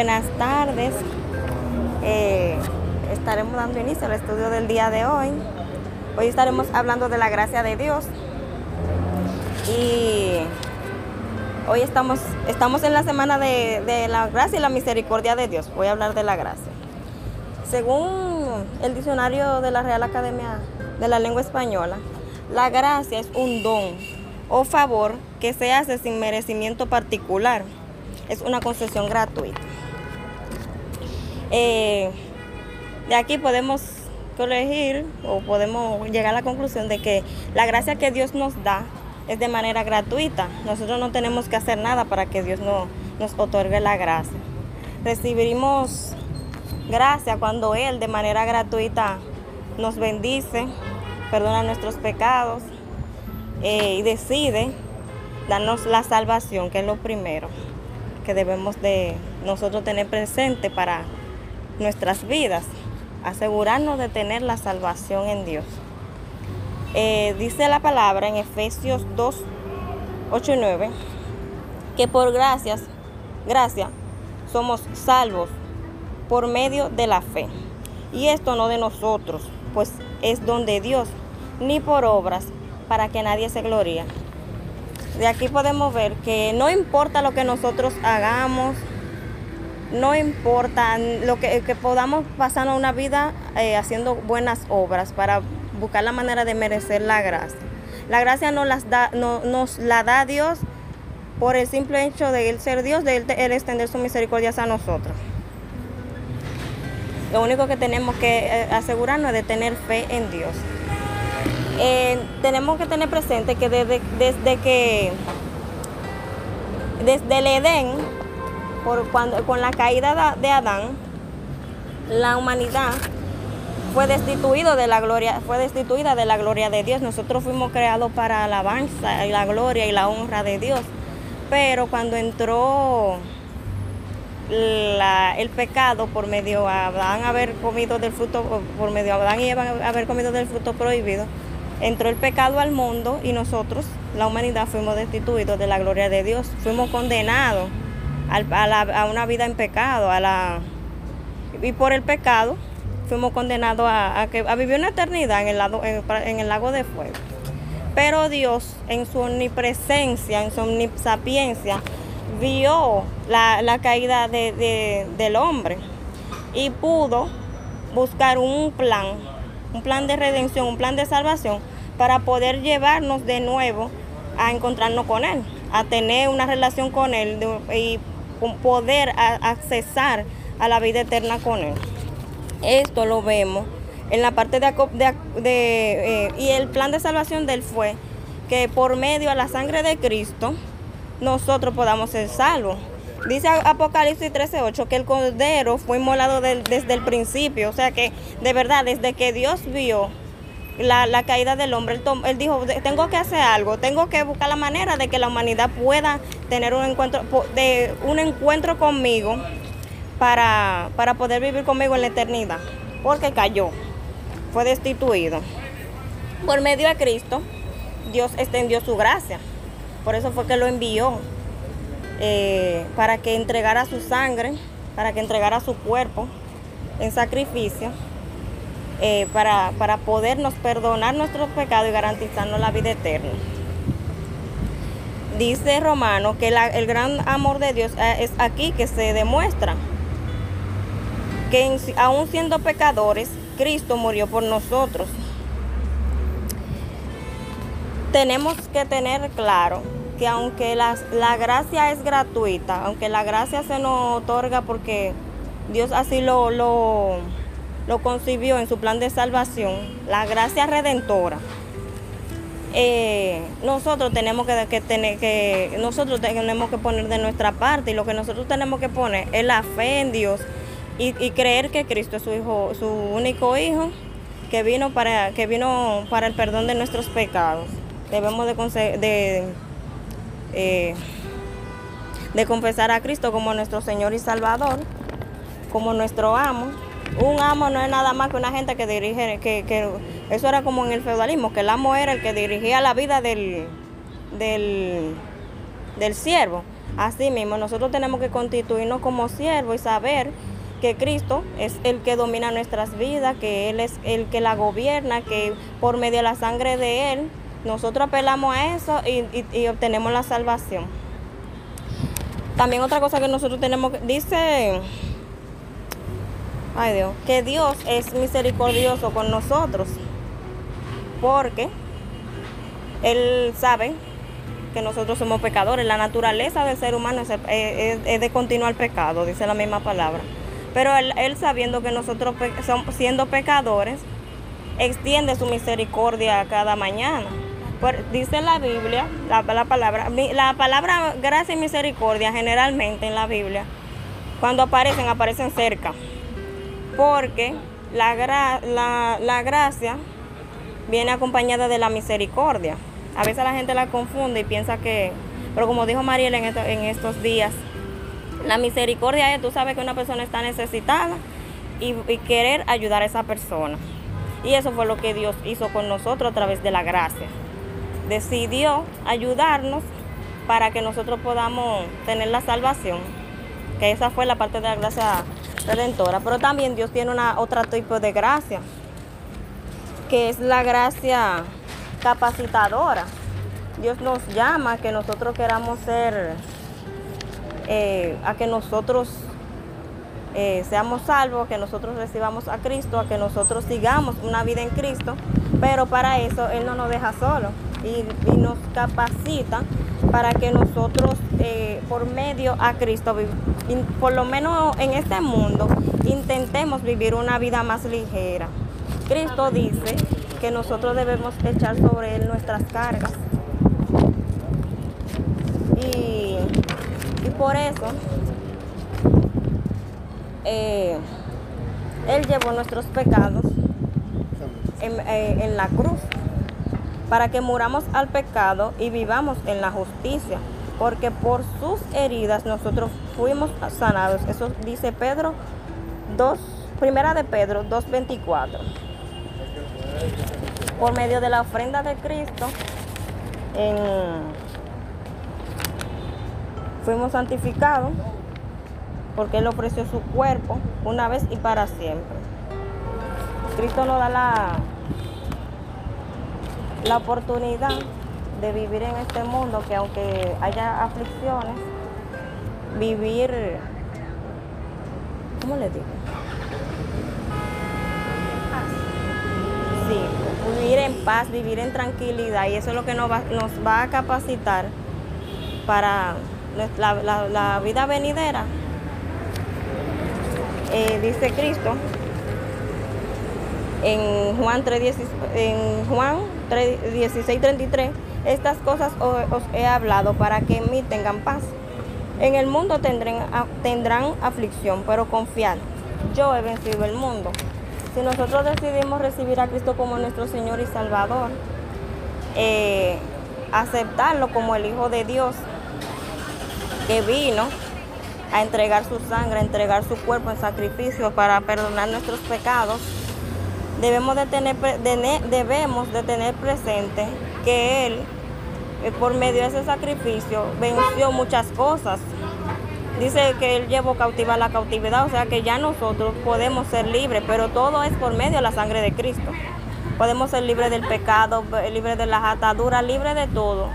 Buenas tardes. Eh, estaremos dando inicio al estudio del día de hoy. Hoy estaremos hablando de la gracia de Dios. Y hoy estamos, estamos en la semana de, de la gracia y la misericordia de Dios. Voy a hablar de la gracia. Según el diccionario de la Real Academia de la Lengua Española, la gracia es un don o favor que se hace sin merecimiento particular. Es una concesión gratuita. Eh, de aquí podemos corregir o podemos llegar a la conclusión de que la gracia que Dios nos da es de manera gratuita. Nosotros no tenemos que hacer nada para que Dios no, nos otorgue la gracia. Recibiremos gracia cuando Él de manera gratuita nos bendice, perdona nuestros pecados eh, y decide darnos la salvación, que es lo primero que debemos de nosotros tener presente para nuestras vidas, asegurarnos de tener la salvación en Dios. Eh, dice la palabra en Efesios 2, 8 y 9, que por gracias, gracia, somos salvos por medio de la fe. Y esto no de nosotros, pues es don de Dios, ni por obras, para que nadie se gloríe. De aquí podemos ver que no importa lo que nosotros hagamos, no importa lo que, podamos pasar una vida eh, haciendo buenas obras para buscar la manera de merecer la gracia. La gracia nos, las da, nos la da Dios por el simple hecho de él ser Dios, de él, extender su misericordia a nosotros. Lo único que tenemos que eh, asegurarnos es de tener fe en Dios. Eh, tenemos que tener presente que desde, desde que desde el Edén, por cuando, con la caída de Adán, la humanidad fue destituido de la gloria, fue destituida de la gloria de Dios. Nosotros fuimos creados para alabanza y la gloria y la honra de Dios. Pero cuando entró el pecado por medio de Adán haber comido del fruto, por medio de Adán y Eva haber comido del fruto prohibido, entró el pecado al mundo y nosotros, la humanidad, fuimos destituidos de la gloria de Dios. Fuimos condenados a, una vida en pecado, a la, y por el pecado fuimmo condenados a, a, vivir una eternidad en el, lado, en, el lago de fuego. Pero Dios, en su omnipresencia, en su omnisapiencia, vio la, caída del hombre y pudo buscar un plan, un plan de redención, un plan de salvación para poder llevarnos de nuevo a encontrarnos con Él, a tener una relación con Él y poder accesar a la vida eterna con Él. Esto lo vemos en la parte de... Eh, y el plan de salvación de él fue que por medio de la sangre de Cristo nosotros podamos ser salvos. Dice Apocalipsis 13:8 que el cordero fue inmolado desde el principio. O sea que de verdad, desde que Dios vio la, caída del hombre, él, él, dijo, tengo que hacer algo, tengo que buscar la manera de que la humanidad pueda tener un encuentro, de, un encuentro conmigo para, para poder vivir conmigo en la eternidad, porque cayó, fue destituido. Por medio de Cristo, Dios extendió su gracia, por eso fue que lo envió, eh, para que entregara su sangre, para que entregara su cuerpo en sacrificio, eh, para, para podernos perdonar nuestros pecados y garantizarnos la vida eterna dice Romano que el gran amor de Dios eh, es aquí que se demuestra que aún siendo pecadores, Cristo murió por nosotros. Tenemos que tener claro que aunque la, gracia es gratuita, aunque la gracia se nos otorga porque Dios así lo, lo, lo concibió en su plan de salvación, la gracia redentora, eh, nosotros tenemos que, tener que nosotros tenemos que poner de nuestra parte y lo que nosotros tenemos que poner es la fe en Dios y, creer que Cristo es su hijo, su único hijo que vino para que vino para el perdón de nuestros pecados. Debemos de, de, eh, de confesar a Cristo como nuestro Señor y Salvador, como nuestro amo. Un amo no es nada más que una gente que dirige, que, que eso era como en el feudalismo, que el amo era el que dirigía la vida del, del, del siervo. Así mismo, nosotros tenemos que constituirnos como siervos y saber que Cristo es el que domina nuestras vidas, que Él es el que la gobierna, que por medio de la sangre de Él, nosotros apelamos a eso y, obtenemos la salvación. También otra cosa que nosotros tenemos, dice, ay Dios, que Dios es misericordioso con nosotros, porque Él sabe que nosotros somos pecadores. La naturaleza del ser humano es, de continuar pecado, dice la misma palabra. Pero él, sabiendo que nosotros siendo pecadores, extiende su misericordia cada mañana. dice la Biblia, la, palabra, la palabra gracia y misericordia generalmente en la Biblia, cuando aparecen, aparecen cerca. Porque la, la gracia viene acompañada de la misericordia. A veces la gente la confunde y piensa que, pero como dijo Mariel en estos días, la misericordia es, tú sabes que una persona está necesitada y, querer ayudar a esa persona. Y eso fue lo que Dios hizo con nosotros a través de la gracia. Decidió ayudarnos para que nosotros podamos tener la salvación. Que esa fue la parte de la gracia redentora. Pero también Dios tiene una otro tipo de gracia, que es la gracia capacitadora. Dios nos llama a que nosotros queramos ser, eh, a que nosotros eh, seamos salvos, que nosotros recibamos a Cristo, a que nosotros sigamos una vida en Cristo, pero para eso Él no nos deja solos y, nos capacita para que nosotros, eh, por medio a Cristo, por lo menos en este mundo, intentemos vivir una vida más ligera. Cristo dice que nosotros debemos echar sobre Él nuestras cargas. Y, por eso eh, Él llevó nuestros pecados eh, en, la cruz para que muramos al pecado y vivamos en la justicia, porque por sus heridas nosotros fuimos sanados. Eso dice Pedro 2, primera de Pedro 2.24 por medio de la ofrenda de Cristo, fuimos santificados porque Él ofreció su cuerpo una vez y para siempre. Cristo nos da la, la oportunidad de vivir en este mundo que aunque haya aflicciones, vivir, ¿cómo le digo? Sí, vivir en paz, vivir en tranquilidad y eso es lo que nos va, nos va a capacitar para la, vida venidera. Eh, dice Cristo en Juan 3, en Juan 3, 16, 33, estas cosas os, he hablado para que en mí tengan paz. En el mundo tendrán, tendrán aflicción, pero confiad, yo he vencido el mundo. Si nosotros decidimos recibir a Cristo como nuestro Señor y Salvador, eh, aceptarlo como el Hijo de Dios que vino a entregar su sangre, a entregar su cuerpo en sacrificio para perdonar nuestros pecados, debemos de tener, debemos de tener presente que Él, eh, por medio de ese sacrificio, venció muchas cosas Dice que Él llevó cautiva la cautividad, o sea que ya nosotros podemos ser libres, pero todo es por medio de la sangre de Cristo. Podemos ser libres del pecado, libres de las ataduras, libres de todo.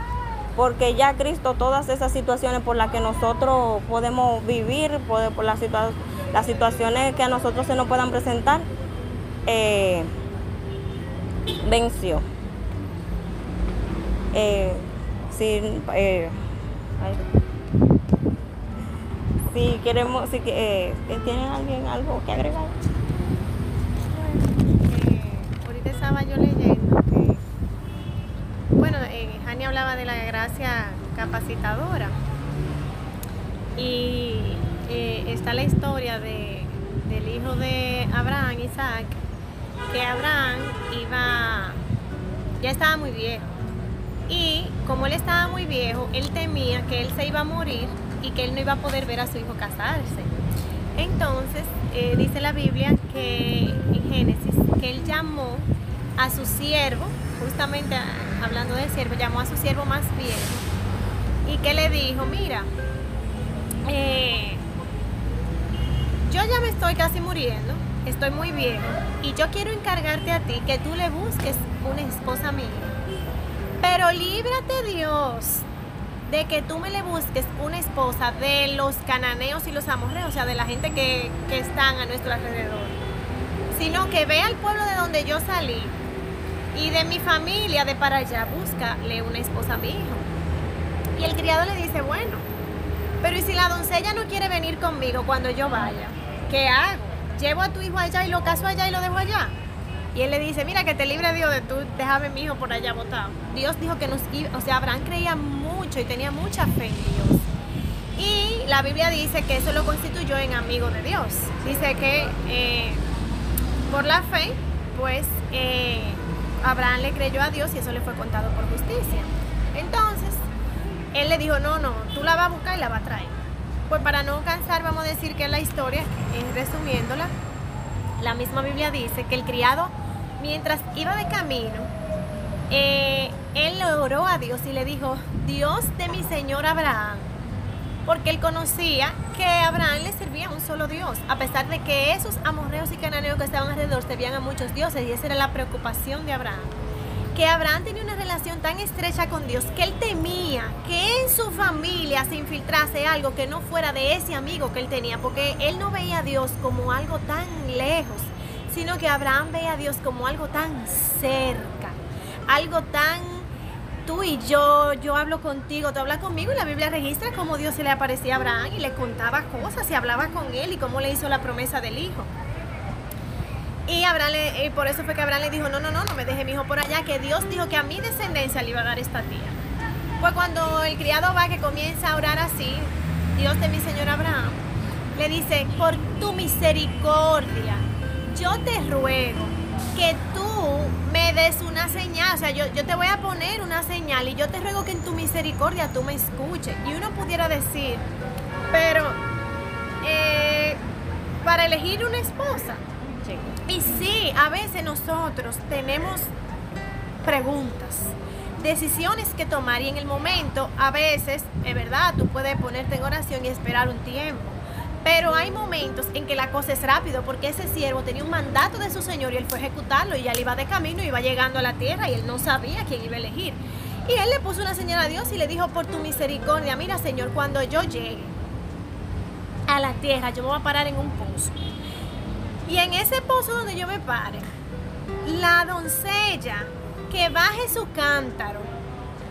Porque ya Cristo, todas esas situaciones por las que nosotros podemos vivir, por, las, las situaciones que a nosotros se nos puedan presentar, eh, venció. Eh, eh, si queremos, si eh, tienen alguien algo que agregar. Eh, ahorita estaba yo leyendo que, bueno, eh, hablaba de la gracia capacitadora y eh, está la historia de, del hijo de Abraham, Isaac, que Abraham iba, ya estaba muy viejo y como él estaba muy viejo, él temía que él se iba a morir y que él no iba a poder ver a su hijo casarse. Entonces, eh, dice la Biblia que en Génesis, que él llamó a su siervo, justamente hablando de siervo, llamó a su siervo más viejo y que le dijo, mira, eh, yo ya me estoy casi muriendo, estoy muy viejo, y yo quiero encargarte a ti que tú le busques una esposa mía. Pero líbrate Dios de que tú me le busques una esposa de los cananeos y los amorreos, o sea, de la gente que, que están a nuestro alrededor, sino que ve al pueblo de donde yo salí y de mi familia de para allá, búscale una esposa a mi hijo. Y el criado le dice, bueno, pero ¿y si la doncella no quiere venir conmigo cuando yo vaya? ¿Qué hago? ¿Llevo a tu hijo allá y lo caso allá y lo dejo allá? Y él le dice, mira que te libre Dios de tú, déjame mi hijo por allá botado. Dios dijo que nos iba, o sea, Abraham creía mucho y tenía mucha fe en Dios. Y la Biblia dice que eso lo constituyó en amigo de Dios. Dice que eh, por la fe, pues eh, Abraham le creyó a Dios y eso le fue contado por justicia. Entonces, él le dijo, no, no, tú la vas a buscar y la vas a traer. Pues para no cansar, vamos a decir que la historia, resumiéndola, la misma Biblia dice que el criado, mientras iba de camino, eh, él oró a Dios y le dijo, Dios de mi Señor Abraham, porque él conocía que Abraham le servía un solo Dios, a pesar de que esos amorreos y cananeos que estaban alrededor servían a muchos dioses, y esa era la preocupación de Abraham que Abraham tenía una relación tan estrecha con Dios que él temía que en su familia se infiltrase algo que no fuera de ese amigo que él tenía, porque él no veía a Dios como algo tan lejos, sino que Abraham veía a Dios como algo tan cerca, algo tan tú y yo, yo hablo contigo, tú hablas conmigo y la Biblia registra cómo Dios se le aparecía a Abraham y le contaba cosas y hablaba con él y cómo le hizo la promesa del hijo. Y Abraham le, por eso fue que Abraham le dijo, no, no, no, no me deje mi hijo por allá, que Dios dijo que a mi descendencia le iba a dar esta tía. Pues cuando el criado va que comienza a orar así, Dios de mi señor Abraham, le dice, por tu misericordia, yo te ruego que tú me des una señal, o sea, yo, yo te voy a poner una señal y yo te ruego que en tu misericordia tú me escuches. Y uno pudiera decir, pero eh, para elegir una esposa, y sí, a veces nosotros tenemos preguntas, decisiones que tomar y en el momento, a veces, es verdad, tú puedes ponerte en oración y esperar un tiempo. Pero hay momentos en que la cosa es rápido porque ese siervo tenía un mandato de su señor y él fue a ejecutarlo y ya le iba de camino, iba llegando a la tierra y él no sabía quién iba a elegir. Y él le puso una señal a Dios y le dijo, por tu misericordia, mira Señor, cuando yo llegue a la tierra, yo me voy a parar en un pozo y en ese pozo donde yo me pare, la doncella que baje su cántaro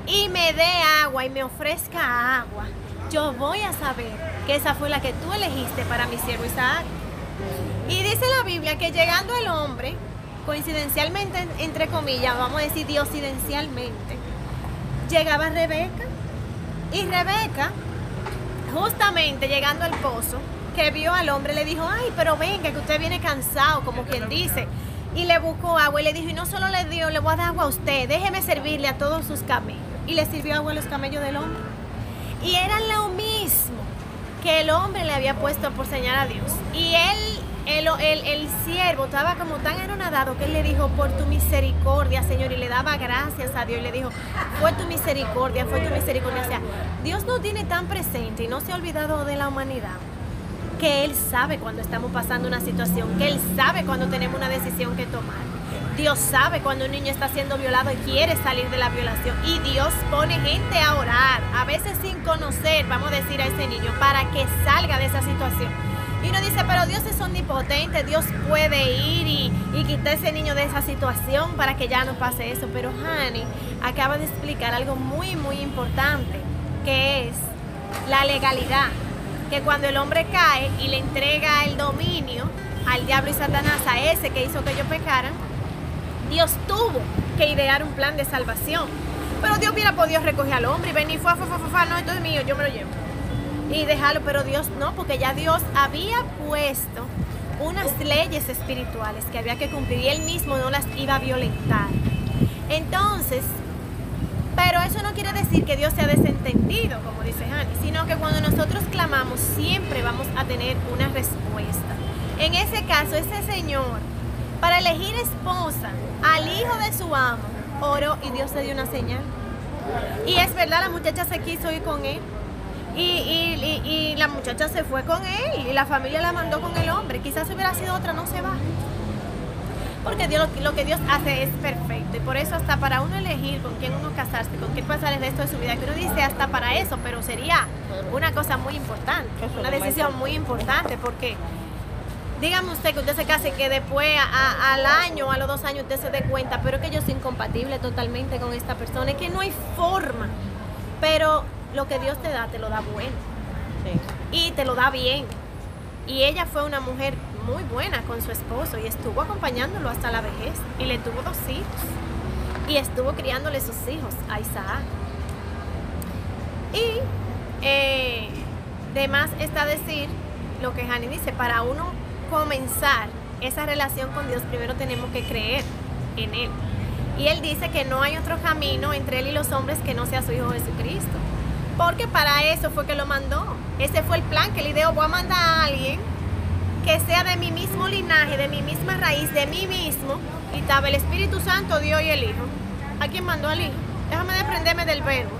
y me dé agua y me ofrezca agua, yo voy a saber que esa fue la que tú elegiste para mi siervo Isaac. Y dice la Biblia que llegando el hombre, coincidencialmente, entre comillas, vamos a decir diosidencialmente, llegaba Rebeca. Y Rebeca, justamente llegando al pozo, que vio al hombre le dijo, ay, pero venga, que usted viene cansado, como quien dice. Y le buscó agua y le dijo, y no solo le dio, le voy a dar agua a usted, déjeme servirle a todos sus camellos. Y le sirvió agua a los camellos del hombre. Y era lo mismo que el hombre le había puesto por señal a Dios. Y él, el, el, el siervo estaba como tan anonadado que él le dijo, por tu misericordia, Señor, y le daba gracias a Dios. Y le dijo, fue tu misericordia, fue tu misericordia. O sea, Dios no tiene tan presente y no se ha olvidado de la humanidad que Él sabe cuando estamos pasando una situación, que Él sabe cuando tenemos una decisión que tomar. Dios sabe cuando un niño está siendo violado y quiere salir de la violación. Y Dios pone gente a orar, a veces sin conocer, vamos a decir a ese niño, para que salga de esa situación. Y uno dice, pero Dios es omnipotente, Dios puede ir y, quitar a ese niño de esa situación para que ya no pase eso. Pero Hani acaba de explicar algo muy, muy importante, que es la legalidad que cuando el hombre cae y le entrega el dominio al diablo y Satanás, a ese que hizo que ellos pecaran, Dios tuvo que idear un plan de salvación. Pero Dios hubiera podido recoger al hombre y venir, fue, fue, fue, fue, no, esto es mío, yo me lo llevo. Y dejarlo, pero Dios no, porque ya Dios había puesto unas leyes espirituales que había que cumplir y él mismo no las iba a violentar. Entonces, pero eso no quiere decir que Dios sea desentendido, como dice Hani, sino que cuando nosotros clamamos siempre vamos a tener una respuesta. En ese caso, ese señor, para elegir esposa al hijo de su amo, oró y Dios le dio una señal. Y es verdad, la muchacha se quiso ir con él. Y, y, la muchacha se fue con él y la familia la mandó con el hombre. Quizás hubiera sido otra, no se va. Porque Dios, lo que Dios hace es perfecto. Y por eso hasta para uno elegir con quién uno casarse, con quién pasar el resto de su vida, que uno dice hasta para eso, pero sería una cosa muy importante, una decisión muy importante, porque dígame usted que usted se case y que después al año, a los dos años usted se dé cuenta, pero que yo soy incompatible totalmente con esta persona, es que no hay forma. Pero lo que Dios te da, te lo da bueno. Y te lo da bien. Y ella fue una mujer muy buena con su esposo y estuvo acompañándolo hasta la vejez y le tuvo dos hijos y estuvo criándole sus hijos a Isaac. Y eh, está decir lo que Hani dice, para uno comenzar esa relación con Dios primero tenemos que creer en Él. Y Él dice que no hay otro camino entre Él y los hombres que no sea su Hijo Jesucristo. Porque para eso fue que lo mandó. Ese fue el plan que le dio, voy a mandar a alguien que sea de mi mismo linaje, de mi misma raíz, de mí mismo, y estaba el Espíritu Santo, Dios y el Hijo. ¿A quién mandó al Hijo? Déjame desprenderme del verbo,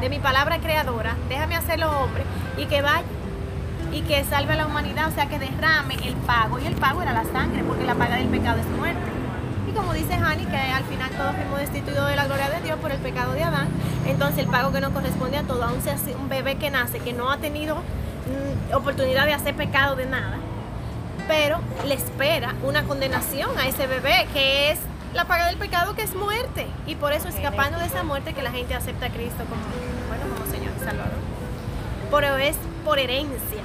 de mi palabra creadora, déjame hacerlo hombre, y que vaya, y que salve a la humanidad, o sea, que derrame el pago, y el pago era la sangre, porque la paga del pecado es muerte. Y como dice Hani, que al final todos fuimos destituidos de la gloria de Dios por el pecado de Adán, entonces el pago que nos corresponde a todo, aun sea un bebé que nace, que no ha tenido mm, oportunidad de hacer pecado de nada, pero le espera una condenación a ese bebé que es la paga del pecado que es muerte. Y por eso escapando de esa muerte que la gente acepta a Cristo como bueno como Señor y Salvador. Pero es por herencia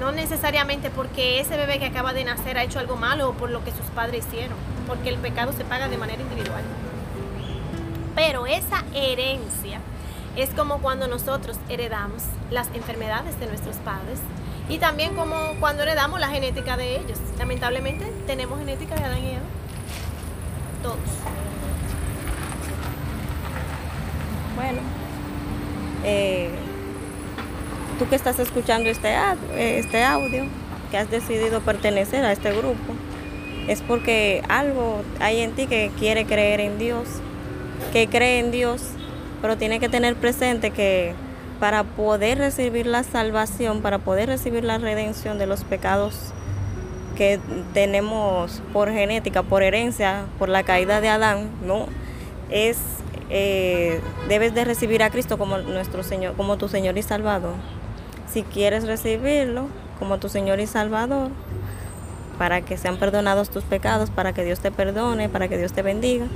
no necesariamente porque ese bebé que acaba de nacer ha hecho algo malo o por lo que sus padres hicieron porque el pecado se paga de manera individual. Pero esa herencia es como cuando nosotros heredamos las enfermedades de nuestros padres y también como cuando heredamos la genética de ellos. Lamentablemente tenemos genética de Adán y Eva. Todos. Bueno, eh, tú que estás escuchando este, este audio, que has decidido pertenecer a este grupo, es porque algo hay en ti que quiere creer en Dios, que cree en Dios, pero tiene que tener presente que para poder recibir la salvación, para poder recibir la redención de los pecados que tenemos por genética, por herencia, por la caída de Adán, no es eh, debes de recibir a Cristo como nuestro Señor, como tu Señor y Salvador. Si quieres recibirlo como tu Señor y Salvador, para que sean perdonados tus pecados, para que Dios te perdone, para que Dios te bendiga,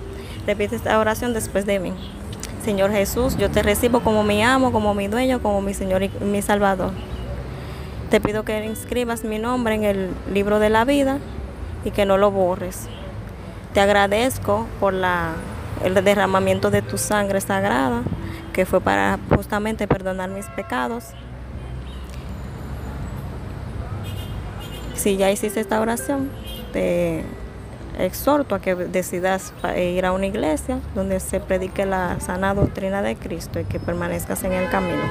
repite esta oración después de mí. Señor Jesús, yo te recibo como mi amo, como mi dueño, como mi Señor y mi Salvador. Te pido que inscribas mi nombre en el libro de la vida y que no lo borres. Te agradezco por el derramamiento de tu sangre sagrada, que fue para justamente perdonar mis pecados. Si ya hiciste esta oración, te exhorto a que decidas ir a una iglesia donde se predique la sana doctrina de Cristo y que permanezcas en el camino.